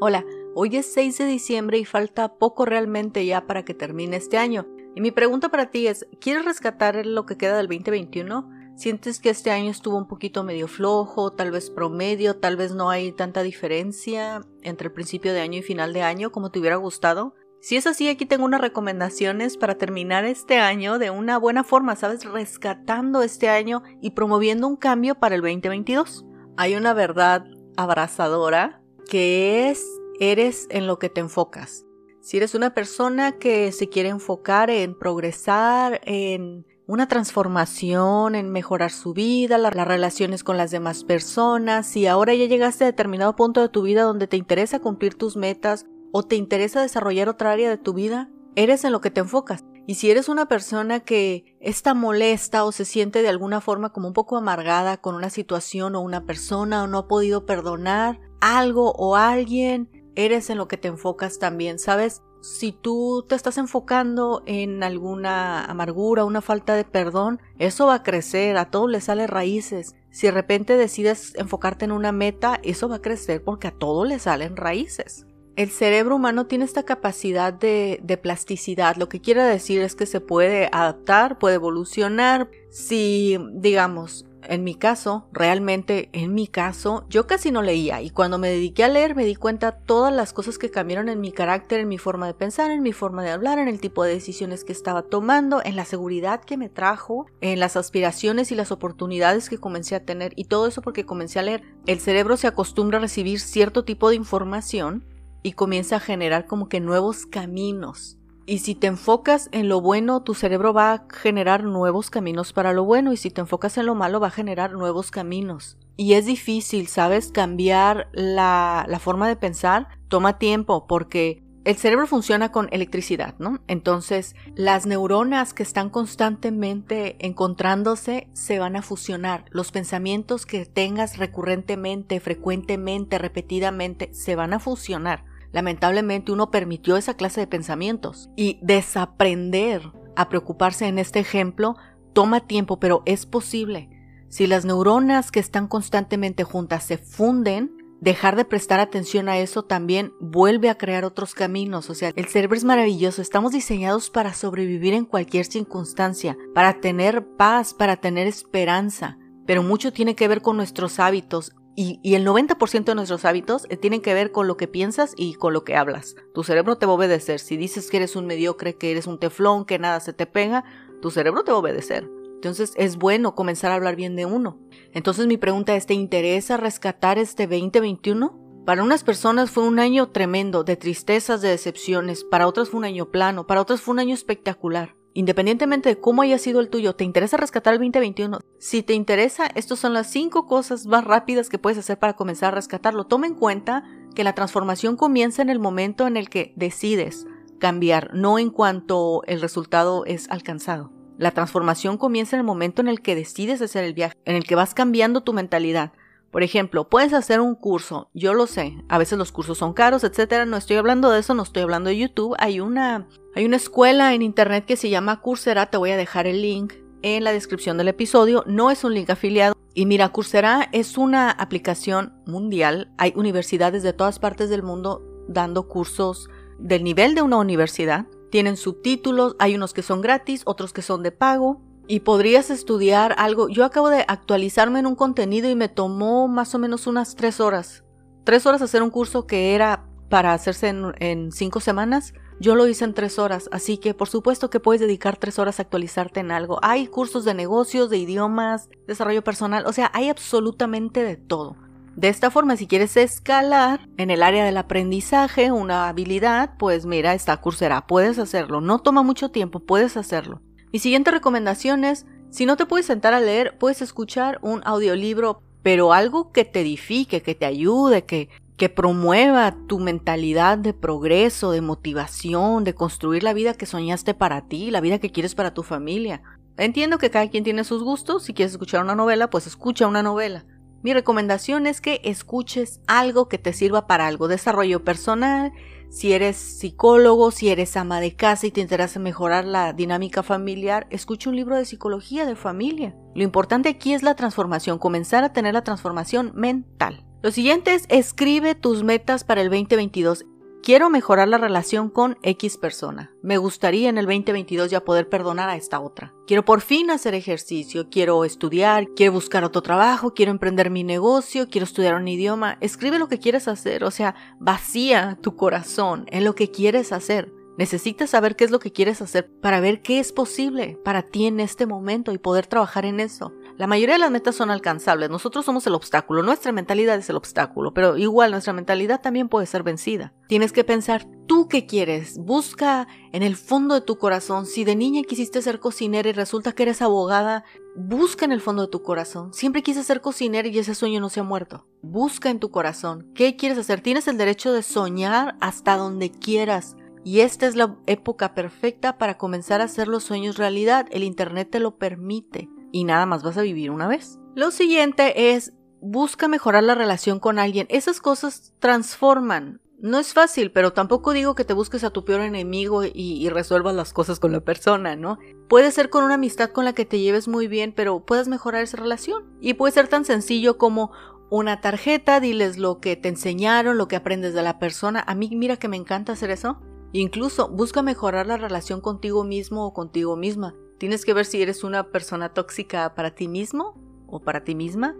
Hola, hoy es 6 de diciembre y falta poco realmente ya para que termine este año. Y mi pregunta para ti es, ¿quieres rescatar lo que queda del 2021? ¿Sientes que este año estuvo un poquito medio flojo, tal vez promedio, tal vez no hay tanta diferencia entre el principio de año y final de año como te hubiera gustado? Si es así, aquí tengo unas recomendaciones para terminar este año de una buena forma, ¿sabes? Rescatando este año y promoviendo un cambio para el 2022. Hay una verdad abrazadora que es eres en lo que te enfocas. Si eres una persona que se quiere enfocar en progresar, en una transformación, en mejorar su vida, las relaciones con las demás personas, si ahora ya llegaste a determinado punto de tu vida donde te interesa cumplir tus metas o te interesa desarrollar otra área de tu vida, eres en lo que te enfocas. Y si eres una persona que está molesta o se siente de alguna forma como un poco amargada con una situación o una persona o no ha podido perdonar algo o alguien, eres en lo que te enfocas también, ¿sabes? Si tú te estás enfocando en alguna amargura, una falta de perdón, eso va a crecer, a todo le sale raíces. Si de repente decides enfocarte en una meta, eso va a crecer porque a todo le salen raíces el cerebro humano tiene esta capacidad de, plasticidad. Lo que quiere decir es que se puede adaptar, puede evolucionar. Si, digamos, en mi caso, realmente en mi caso, yo casi no leía y cuando me dediqué a leer me di cuenta todas las cosas que cambiaron en mi carácter, en mi forma de pensar, en mi forma de hablar, en el tipo de decisiones que estaba tomando, en la seguridad que me trajo, en las aspiraciones y las oportunidades que comencé a tener y todo eso porque comencé a leer. El cerebro se acostumbra a recibir cierto tipo de información y comienza a generar como que nuevos caminos. Y si te enfocas en lo bueno, tu cerebro va a generar nuevos caminos para lo bueno y si te enfocas en lo malo va a generar nuevos caminos. Y es difícil, ¿sabes? Cambiar la, forma de pensar toma tiempo porque el cerebro funciona con electricidad, ¿no? Entonces, las neuronas que están constantemente encontrándose se van a fusionar. Los pensamientos que tengas recurrentemente, frecuentemente, repetidamente, se van a fusionar. Lamentablemente uno permitió esa clase de pensamientos y desaprender a preocuparse en este ejemplo toma tiempo, pero es posible. Si las neuronas que están constantemente juntas se funden, dejar de prestar atención a eso también vuelve a crear otros caminos. O sea, el cerebro es maravilloso. Estamos diseñados para sobrevivir en cualquier circunstancia, para tener paz, para tener esperanza. Pero mucho tiene que ver con nuestros hábitos y, el 90% de nuestros hábitos eh, tienen que ver con lo que piensas y con lo que hablas. Tu cerebro te va a obedecer. Si dices que eres un mediocre, que eres un teflón, que nada se te pega, tu cerebro te va a obedecer. Entonces es bueno comenzar a hablar bien de uno. Entonces mi pregunta es, ¿te interesa rescatar este 2021? Para unas personas fue un año tremendo, de tristezas, de decepciones, para otras fue un año plano, para otras fue un año espectacular. Independientemente de cómo haya sido el tuyo, ¿te interesa rescatar el 2021? Si te interesa, estas son las cinco cosas más rápidas que puedes hacer para comenzar a rescatarlo. Toma en cuenta que la transformación comienza en el momento en el que decides cambiar, no en cuanto el resultado es alcanzado. La transformación comienza en el momento en el que decides hacer el viaje, en el que vas cambiando tu mentalidad. Por ejemplo, puedes hacer un curso, yo lo sé, a veces los cursos son caros, etcétera, no estoy hablando de eso, no estoy hablando de YouTube, hay una hay una escuela en internet que se llama Coursera, te voy a dejar el link en la descripción del episodio, no es un link afiliado. Y mira, Coursera es una aplicación mundial, hay universidades de todas partes del mundo dando cursos del nivel de una universidad, tienen subtítulos, hay unos que son gratis, otros que son de pago, y podrías estudiar algo. Yo acabo de actualizarme en un contenido y me tomó más o menos unas tres horas. Tres horas hacer un curso que era para hacerse en, cinco semanas. Yo lo hice en tres horas, así que por supuesto que puedes dedicar tres horas a actualizarte en algo. Hay cursos de negocios, de idiomas, desarrollo personal, o sea, hay absolutamente de todo. De esta forma, si quieres escalar en el área del aprendizaje una habilidad, pues mira, esta Coursera, puedes hacerlo. No toma mucho tiempo, puedes hacerlo. Mi siguiente recomendación es, si no te puedes sentar a leer, puedes escuchar un audiolibro, pero algo que te edifique, que te ayude, que, que promueva tu mentalidad de progreso, de motivación, de construir la vida que soñaste para ti, la vida que quieres para tu familia. Entiendo que cada quien tiene sus gustos, si quieres escuchar una novela, pues escucha una novela. Mi recomendación es que escuches algo que te sirva para algo, desarrollo personal, si eres psicólogo, si eres ama de casa y te interesa mejorar la dinámica familiar, escucha un libro de psicología de familia. Lo importante aquí es la transformación, comenzar a tener la transformación mental. Lo siguiente es escribe tus metas para el 2022. Quiero mejorar la relación con X persona. Me gustaría en el 2022 ya poder perdonar a esta otra. Quiero por fin hacer ejercicio, quiero estudiar, quiero buscar otro trabajo, quiero emprender mi negocio, quiero estudiar un idioma. Escribe lo que quieres hacer, o sea, vacía tu corazón en lo que quieres hacer. Necesitas saber qué es lo que quieres hacer para ver qué es posible para ti en este momento y poder trabajar en eso. La mayoría de las metas son alcanzables, nosotros somos el obstáculo, nuestra mentalidad es el obstáculo, pero igual nuestra mentalidad también puede ser vencida. Tienes que pensar tú qué quieres, busca en el fondo de tu corazón, si de niña quisiste ser cocinera y resulta que eres abogada, busca en el fondo de tu corazón, siempre quise ser cocinera y ese sueño no se ha muerto. Busca en tu corazón, ¿qué quieres hacer? Tienes el derecho de soñar hasta donde quieras. Y esta es la época perfecta para comenzar a hacer los sueños realidad. El Internet te lo permite y nada más vas a vivir una vez. Lo siguiente es busca mejorar la relación con alguien. Esas cosas transforman. No es fácil, pero tampoco digo que te busques a tu peor enemigo y, resuelvas las cosas con la persona, ¿no? Puede ser con una amistad con la que te lleves muy bien, pero puedes mejorar esa relación. Y puede ser tan sencillo como una tarjeta, diles lo que te enseñaron, lo que aprendes de la persona. A mí mira que me encanta hacer eso. Incluso busca mejorar la relación contigo mismo o contigo misma. Tienes que ver si eres una persona tóxica para ti mismo o para ti misma,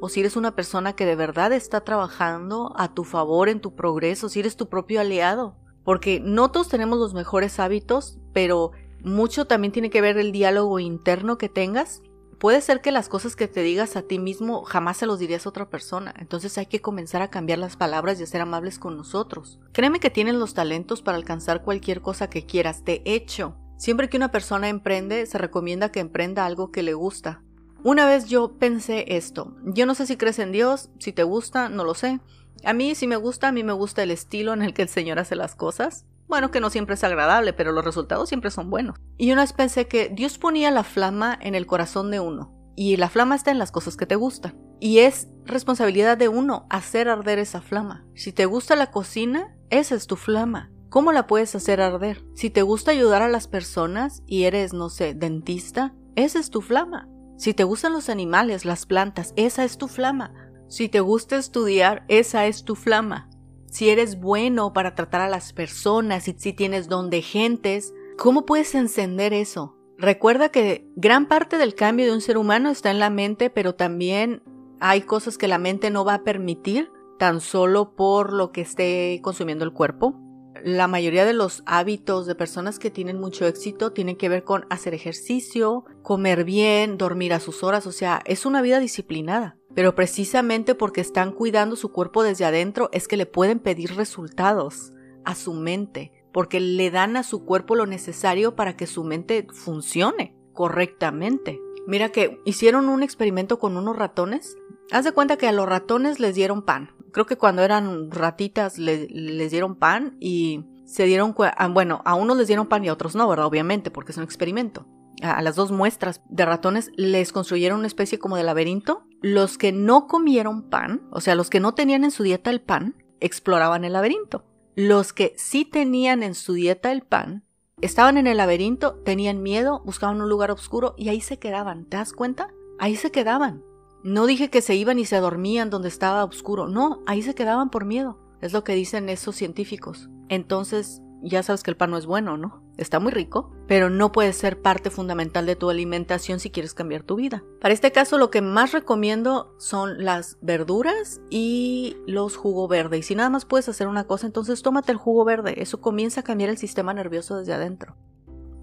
o si eres una persona que de verdad está trabajando a tu favor en tu progreso, si eres tu propio aliado. Porque no todos tenemos los mejores hábitos, pero mucho también tiene que ver el diálogo interno que tengas. Puede ser que las cosas que te digas a ti mismo jamás se los dirías a otra persona, entonces hay que comenzar a cambiar las palabras y a ser amables con nosotros. Créeme que tienes los talentos para alcanzar cualquier cosa que quieras, de hecho, Siempre que una persona emprende, se recomienda que emprenda algo que le gusta. Una vez yo pensé esto, yo no sé si crees en Dios, si te gusta, no lo sé. A mí si me gusta, a mí me gusta el estilo en el que el Señor hace las cosas. Bueno, que no siempre es agradable, pero los resultados siempre son buenos. Y una vez pensé que Dios ponía la flama en el corazón de uno. Y la flama está en las cosas que te gustan. Y es responsabilidad de uno hacer arder esa flama. Si te gusta la cocina, esa es tu flama. ¿Cómo la puedes hacer arder? Si te gusta ayudar a las personas y eres, no sé, dentista, esa es tu flama. Si te gustan los animales, las plantas, esa es tu flama. Si te gusta estudiar, esa es tu flama. Si eres bueno para tratar a las personas y si tienes don de gentes, ¿cómo puedes encender eso? Recuerda que gran parte del cambio de un ser humano está en la mente, pero también hay cosas que la mente no va a permitir tan solo por lo que esté consumiendo el cuerpo la mayoría de los hábitos de personas que tienen mucho éxito tienen que ver con hacer ejercicio, comer bien, dormir a sus horas, o sea, es una vida disciplinada. Pero precisamente porque están cuidando su cuerpo desde adentro es que le pueden pedir resultados a su mente, porque le dan a su cuerpo lo necesario para que su mente funcione correctamente. Mira que hicieron un experimento con unos ratones. Haz de cuenta que a los ratones les dieron pan, creo que cuando eran ratitas les dieron pan y se dieron, ah, bueno, a unos les dieron pan y a otros no, ¿verdad? Obviamente, porque es un experimento. A, las dos muestras de ratones les construyeron una especie como de laberinto. Los que no comieron pan, o sea, los que no tenían en su dieta el pan, exploraban el laberinto. Los que sí tenían en su dieta el pan, estaban en el laberinto, tenían miedo, buscaban un lugar oscuro y ahí se quedaban. ¿Te das cuenta? Ahí se quedaban. No dije que se iban y se dormían donde estaba oscuro, no, ahí se quedaban por miedo. Es lo que dicen esos científicos. Entonces, ya sabes que el pan no es bueno, ¿no? Está muy rico, pero no puede ser parte fundamental de tu alimentación si quieres cambiar tu vida. Para este caso, lo que más recomiendo son las verduras y los jugo verde. Y si nada más puedes hacer una cosa, entonces tómate el jugo verde. Eso comienza a cambiar el sistema nervioso desde adentro.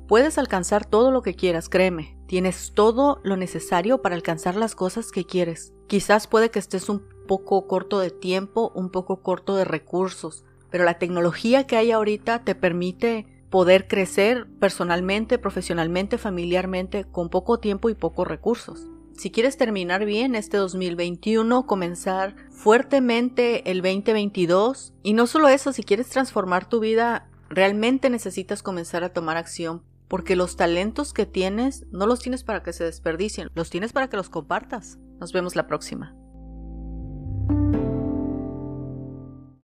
Puedes alcanzar todo lo que quieras, créeme. Tienes todo lo necesario para alcanzar las cosas que quieres. Quizás puede que estés un poco corto de tiempo, un poco corto de recursos, pero la tecnología que hay ahorita te permite poder crecer personalmente, profesionalmente, familiarmente, con poco tiempo y pocos recursos. Si quieres terminar bien este 2021, comenzar fuertemente el 2022, y no solo eso, si quieres transformar tu vida, realmente necesitas comenzar a tomar acción porque los talentos que tienes no los tienes para que se desperdicien, los tienes para que los compartas. Nos vemos la próxima.